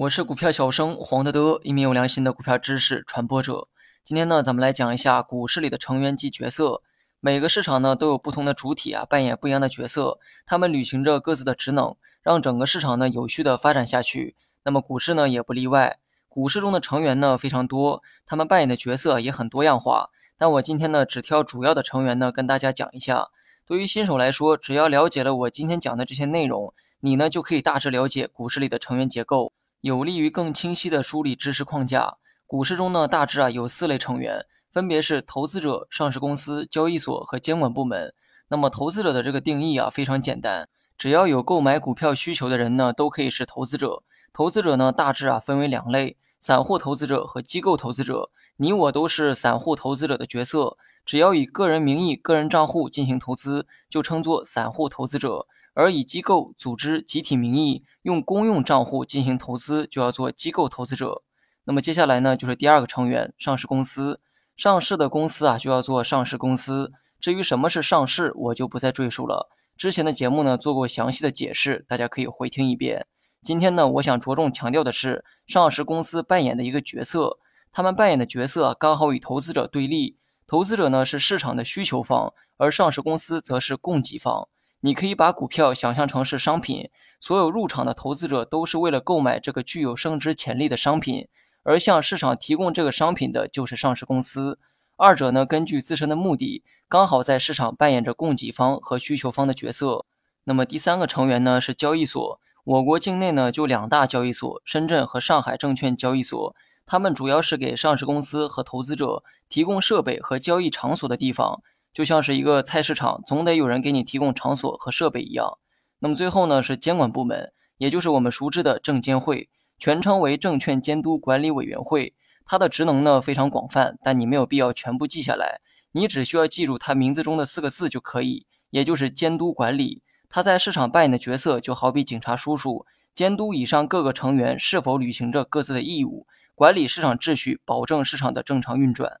我是股票小生黄德德，一名有良心的股票知识传播者。今天呢，咱们来讲一下股市里的成员及角色。每个市场呢都有不同的主体啊，扮演不一样的角色，他们履行着各自的职能，让整个市场呢有序的发展下去。那么股市呢也不例外。股市中的成员呢非常多，他们扮演的角色也很多样化。但我今天呢只挑主要的成员呢跟大家讲一下。对于新手来说，只要了解了我今天讲的这些内容，你呢就可以大致了解股市里的成员结构，有利于更清晰的梳理知识框架。股市中呢大致啊有四类成员。分别是投资者、上市公司、交易所和监管部门。那么，投资者的这个定义啊非常简单，只要有购买股票需求的人呢，都可以是投资者。投资者呢大致啊分为两类：散户投资者和机构投资者。你我都是散户投资者的角色，只要以个人名义、个人账户进行投资，就称作散户投资者；而以机构、组织、集体名义用公用账户进行投资，就要做机构投资者。那么接下来呢，就是第二个成员——上市公司。上市的公司啊，就要做上市公司。至于什么是上市，我就不再赘述了。之前的节目呢，做过详细的解释，大家可以回听一遍。今天呢，我想着重强调的是上市公司扮演的一个角色。他们扮演的角色刚好与投资者对立。投资者呢是市场的需求方，而上市公司则是供给方。你可以把股票想象成是商品，所有入场的投资者都是为了购买这个具有升值潜力的商品。而向市场提供这个商品的就是上市公司，二者呢根据自身的目的，刚好在市场扮演着供给方和需求方的角色。那么第三个成员呢是交易所，我国境内呢就两大交易所，深圳和上海证券交易所，他们主要是给上市公司和投资者提供设备和交易场所的地方，就像是一个菜市场，总得有人给你提供场所和设备一样。那么最后呢是监管部门，也就是我们熟知的证监会。全称为证券监督管理委员会，它的职能呢非常广泛，但你没有必要全部记下来，你只需要记住它名字中的四个字就可以，也就是监督管理。它在市场扮演的角色就好比警察叔叔，监督以上各个成员是否履行着各自的义务，管理市场秩序，保证市场的正常运转。